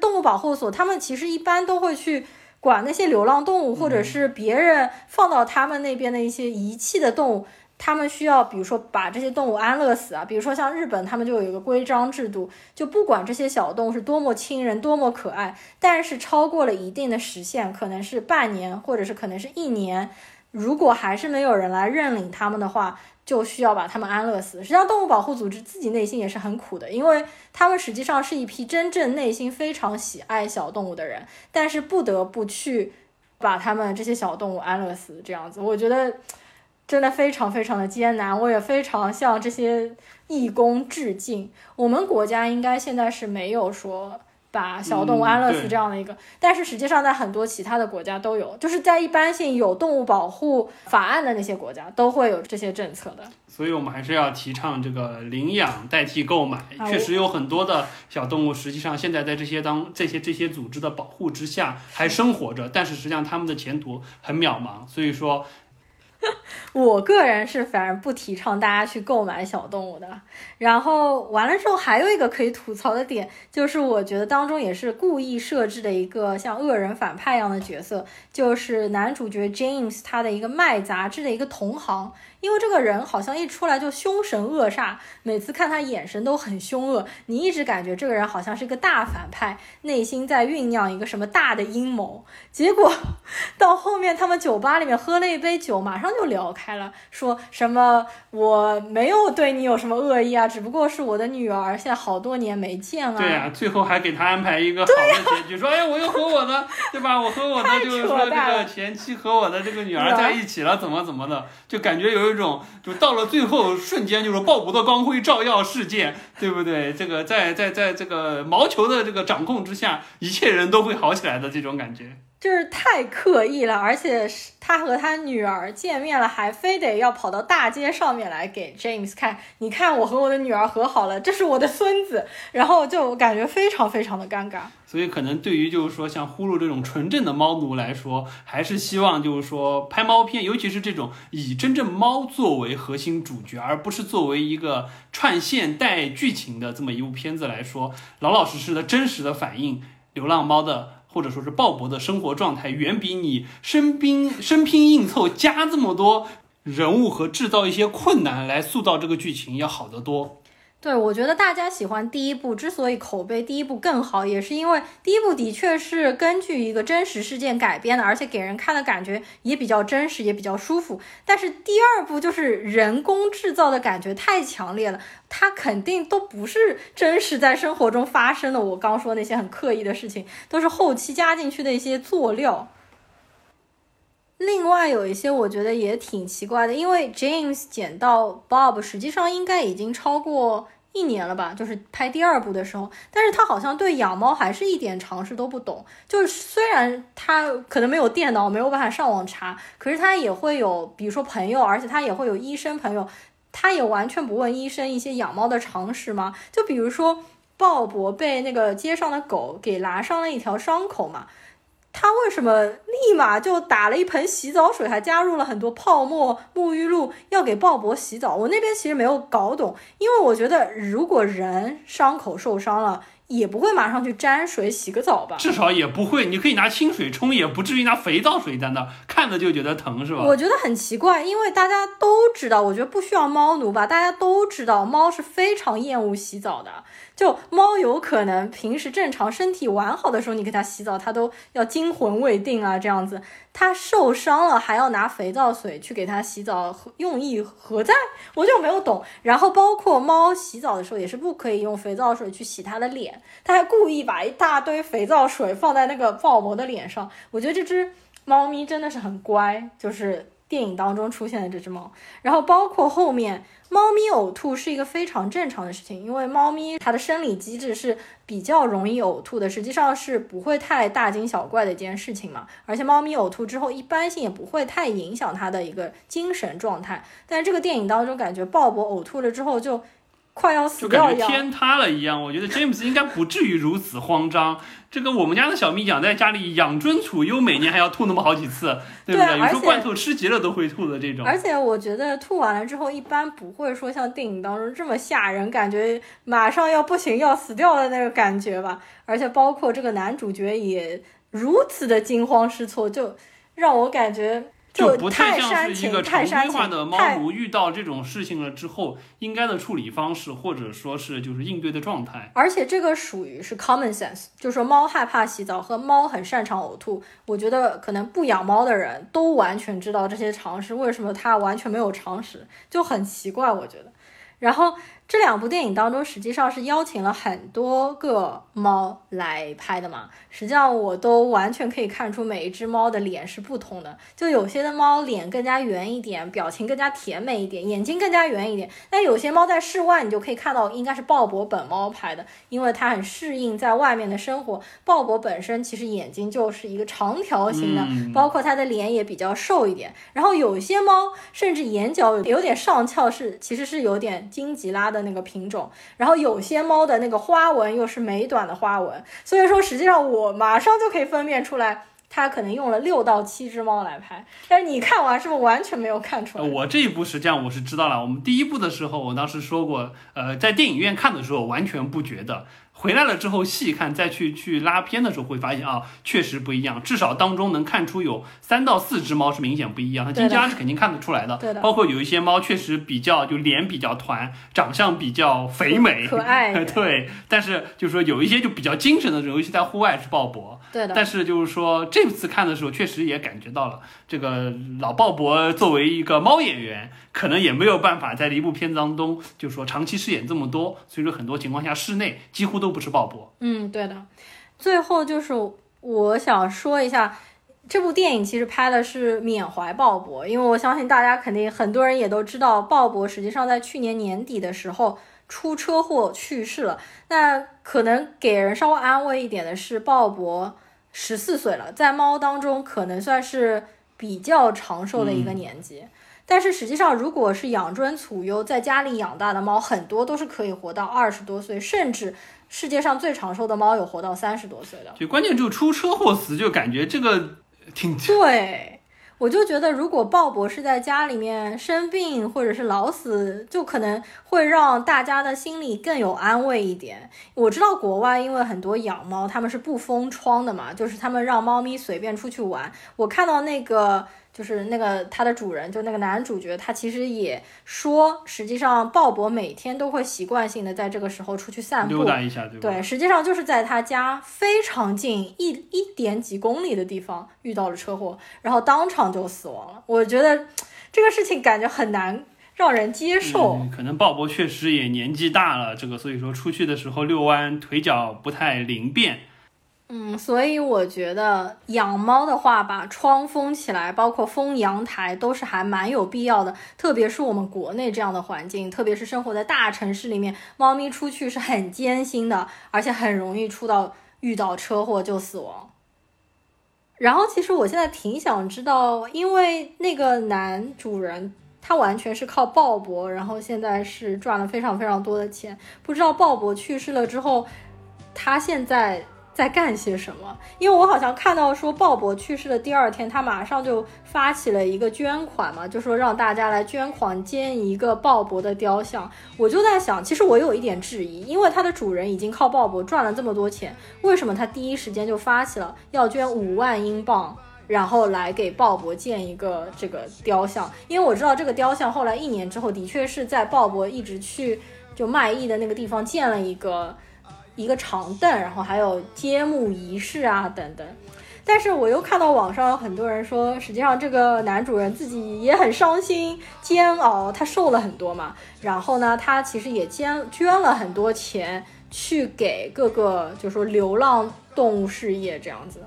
动物保护所他们其实一般都会去管那些流浪动物，或者是别人放到他们那边的一些遗弃的动物。他们需要，比如说把这些动物安乐死啊，比如说像日本，他们就有一个规章制度，就不管这些小动物是多么亲人、多么可爱，但是超过了一定的时限，可能是半年，或者是可能是一年，如果还是没有人来认领他们的话，就需要把他们安乐死。实际上，动物保护组织自己内心也是很苦的，因为他们实际上是一批真正内心非常喜爱小动物的人，但是不得不去把他们这些小动物安乐死，这样子，我觉得真的非常非常的艰难。我也非常向这些义工致敬。我们国家应该现在是没有说。把小动物安乐死这样的一个，但是实际上在很多其他的国家都有，就是在一般性有动物保护法案的那些国家都会有这些政策的。所以我们还是要提倡这个领养代替购买。啊确实有很多的小动物，实际上现在在这些当这些这些组织的保护之下还生活着，但是实际上他们的前途很渺茫。所以说，我个人是反而不提倡大家去购买小动物的。然后完了之后，还有一个可以吐槽的点，就是我觉得当中也是故意设置的一个像恶人反派一样的角色，就是男主角 James 他的一个卖杂志的一个同行。因为这个人好像一出来就凶神恶煞，每次看他眼神都很凶恶，你一直感觉这个人好像是一个大反派，内心在酝酿一个什么大的阴谋。结果到后面他们酒吧里面喝了一杯酒，马上就聊开了，说什么我没有对你有什么恶意啊，只不过是我的女儿，现在好多年没见了。对呀、最后还给他安排一个好的结局，说哎呀，我又和我的，对吧？我和我的就是说这个前妻和我的这个女儿在一起了，怎么怎么的，就感觉有一种，就到了最后瞬间，就是鲍勃的光辉照耀世界，对不对？这个在在在这个毛球的这个掌控之下，一切人都会好起来的这种感觉。就是太刻意了，而且是他和他女儿见面了，还非得要跑到大街上面来给 James 看，你看我和我的女儿和好了，这是我的孙子，然后就感觉非常非常的尴尬。所以可能对于就是说像呼噜这种纯正的猫奴来说，还是希望就是说拍猫片，尤其是这种以真正猫作为核心主角，而不是作为一个串线带剧情的这么一部片子来说，老老实实的真实的反映流浪猫的。或者说是鲍勃的生活状态，远比你生拼生拼硬凑加这么多人物和制造一些困难来塑造这个剧情要好得多。对，我觉得大家喜欢第一部，之所以口碑第一部更好，也是因为第一部的确是根据一个真实事件改编的，而且给人看的感觉也比较真实，也比较舒服。但是第二部就是人工制造的感觉太强烈了，它肯定都不是真实在生活中发生的。我刚说那些很刻意的事情，都是后期加进去的一些佐料。另外有一些我觉得也挺奇怪的，因为 James 捡到 Bob 实际上应该已经超过一年了吧，就是拍第二部的时候，但是他好像对养猫还是一点常识都不懂。就是虽然他可能没有电脑，没有办法上网查，可是他也会有，比如说朋友，而且他也会有医生朋友，他也完全不问医生一些养猫的常识吗？就比如说鲍勃被那个街上的狗给拉伤了一条伤口嘛。他为什么立马就打了一盆洗澡水，还加入了很多泡沫沐浴露，要给鲍勃洗澡？我那边其实没有搞懂，因为我觉得如果人伤口受伤了，也不会马上去沾水洗个澡吧？至少也不会，你可以拿清水冲，也不至于拿肥皂水在那看着就觉得疼，是吧？我觉得很奇怪，因为大家都知道，我觉得不需要猫奴吧，大家都知道猫是非常厌恶洗澡的。就猫有可能平时正常身体完好的时候，你给它洗澡，它都要惊魂未定啊，这样子。它受伤了还要拿肥皂水去给它洗澡，用意何在？我就没有懂。然后包括猫洗澡的时候也是不可以用肥皂水去洗它的脸，它还故意把一大堆肥皂水放在那个鲍勃的脸上。我觉得这只猫咪真的是很乖，就是电影当中出现的这只猫。然后包括后面。猫咪呕吐是一个非常正常的事情，因为猫咪它的生理机制是比较容易呕吐的，实际上是不会太大惊小怪的一件事情嘛。而且猫咪呕吐之后，一般性也不会太影响它的一个精神状态。但是这个电影当中，感觉鲍勃呕吐了之后就快要死掉一样。感觉天塌了一样。我觉得詹姆斯应该不至于如此慌张。这个我们家的小蜜养在家里养尊处优，每年还要吐那么好几次，对不对？有对有时候罐头吃急了都会吐的这种。而且我觉得吐完了之后，一般不会说像电影当中这么吓人，感觉马上要不行要死掉的那个感觉吧。而且包括这个男主角也如此的惊慌失措，就让我感觉就不太像是一个常规化，的猫太奴遇到这种事情了之后应该的处理方式，或者说是就是应对的状态。而且这个属于是 common sense，就是说猫害怕洗澡和猫很擅长呕吐。我觉得可能不养猫的人都完全知道这些常识，为什么它完全没有常识，就很奇怪，我觉得。然后这两部电影当中，实际上是邀请了很多个猫来拍的嘛。实际上我都完全可以看出每一只猫的脸是不同的，就有些的猫脸更加圆一点，表情更加甜美一点，眼睛更加圆一点。但有些猫在室外，你就可以看到应该是鲍勃本猫拍的，因为它很适应在外面的生活。鲍勃本身其实眼睛就是一个长条形的，嗯包括它的脸也比较瘦一点。然后有些猫甚至眼角有有点上翘是，其实是有点金吉拉的那个品种。然后有些猫的那个花纹又是美短的花纹，所以说实际上我马上就可以分辨出来。它可能用了六到七只猫来拍，但是你看完是不是完全没有看出，来？我这一部实际上我是知道了。我们第一部的时候，我当时说过，呃，在电影院看的时候完全不觉得，回来了之后细看，再去去拉片的时候会发现啊，确实不一样。至少当中能看出有三到四只猫是明显不一样，它金家是肯定看得出来的。对的包括有一些猫确实比较就脸比较团，长相比较肥美可爱 对，但是就是说有一些就比较精神的，尤其在户外是鲍勃。对的，但是就是说，这次看的时候，确实也感觉到了，这个老鲍勃作为一个猫演员，可能也没有办法在一部片子当中，就是说长期饰演这么多，所以说很多情况下室内几乎都不是鲍勃。嗯，对的。最后就是我想说一下，这部电影其实拍的是缅怀鲍勃，因为我相信大家肯定很多人也都知道，鲍勃实际上在去年年底的时候出车祸去世了。那可能给人稍微安慰一点的是，鲍勃十四岁了，在猫当中可能算是比较长寿的一个年纪。但是实际上，如果是养尊处优，在家里养大的猫，很多都是可以活到二十多岁，甚至世界上最长寿的猫有活到三十多岁的。就关键就出车祸死，就感觉这个挺对，我就觉得如果鲍勃是在家里面生病或者是老死，就可能会让大家的心里更有安慰一点。我知道国外因为很多养猫，他们是不封窗的嘛，就是他们让猫咪随便出去玩。我看到那个。就是那个它的主人，就那个男主角，他其实也说，实际上鲍勃每天都会习惯性的在这个时候出去散步溜，达一下，对？对，实际上就是在他家非常近一一点几公里的地方遇到了车祸，然后当场就死亡了。我觉得这个事情感觉很难让人接受。嗯，可能鲍勃确实也年纪大了，这个所以说出去的时候遛弯腿脚不太灵便。嗯，所以我觉得养猫的话，把窗封起来，包括封阳台，都是还蛮有必要的。特别是我们国内这样的环境，特别是生活在大城市里面，猫咪出去是很艰辛的，而且很容易出到遇到车祸就死亡。然后，其实我现在挺想知道，因为那个男主人他完全是靠鲍勃，然后现在是赚了非常非常多的钱。不知道鲍勃去世了之后，他现在在干些什么？因为我好像看到说鲍勃去世的第二天，他马上就发起了一个捐款嘛，就说让大家来捐款建一个鲍勃的雕像。我就在想，其实我有一点质疑，因为它的主人已经靠鲍勃赚了这么多钱，为什么他第一时间就发起了要捐五万英镑？然后来给鲍勃建一个这个雕像，因为我知道这个雕像后来一年之后，的确是在鲍勃一直去就卖艺的那个地方建了一个一个长凳，然后还有揭幕仪式啊等等。但是我又看到网上有很多人说，实际上这个男主人自己也很伤心、煎熬，他瘦了很多嘛。然后呢，他其实也捐捐了很多钱去给各个，就是说流浪动物事业这样子。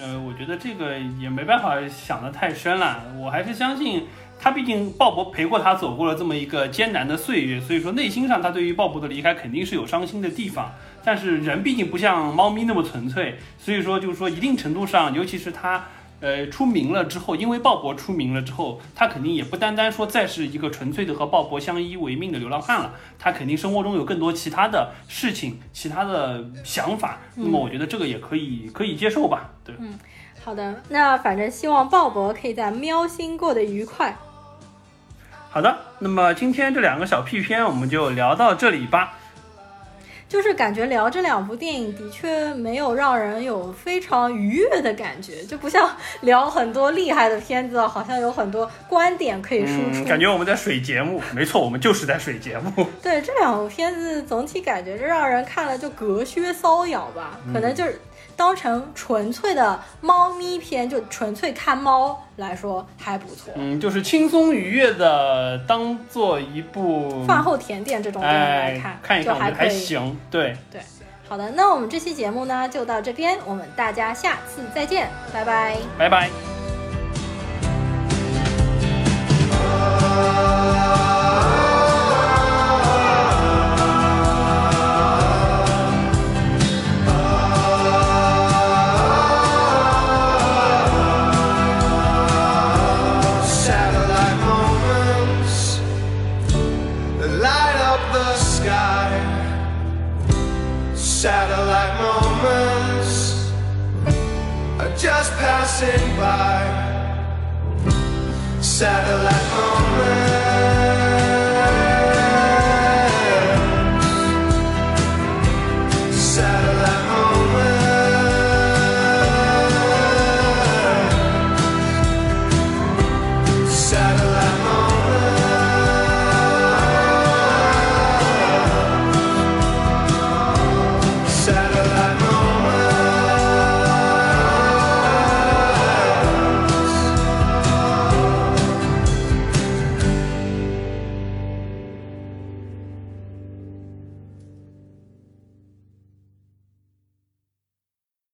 呃，我觉得这个也没办法想得太深了。我还是相信他，毕竟鲍勃陪过他走过了这么一个艰难的岁月，所以说内心上他对于鲍勃的离开肯定是有伤心的地方。但是人毕竟不像猫咪那么纯粹，所以说就是说一定程度上，尤其是它。呃，出名了之后，因为鲍勃出名了之后，他肯定也不单单说再是一个纯粹的和鲍勃相依为命的流浪汉了，他肯定生活中有更多其他的事情、其他的想法。那么我觉得这个也可以可以接受吧，对。嗯好的，那反正希望鲍勃可以在喵星过得愉快。好的，那么今天这两个小屁片我们就聊到这里吧。就是感觉聊这两部电影的确没有让人有非常愉悦的感觉，就不像 聊很多厉害的片子，好像有很多观点可以输出。嗯，感觉我们在水节目，没错，我们就是在水节目。对这两部片子总体感觉就让人看了就隔靴搔痒吧，可能就是当成纯粹的猫咪片，就纯粹看猫来说还不错。嗯，就是轻松愉悦的，当做一部饭后甜点这种电影来哎看，看一看，我觉得还就还可以。行。对，对，好的，那我们这期节目呢就到这边，我们大家下次再见，拜拜。拜拜。Passing by. Satellite moments.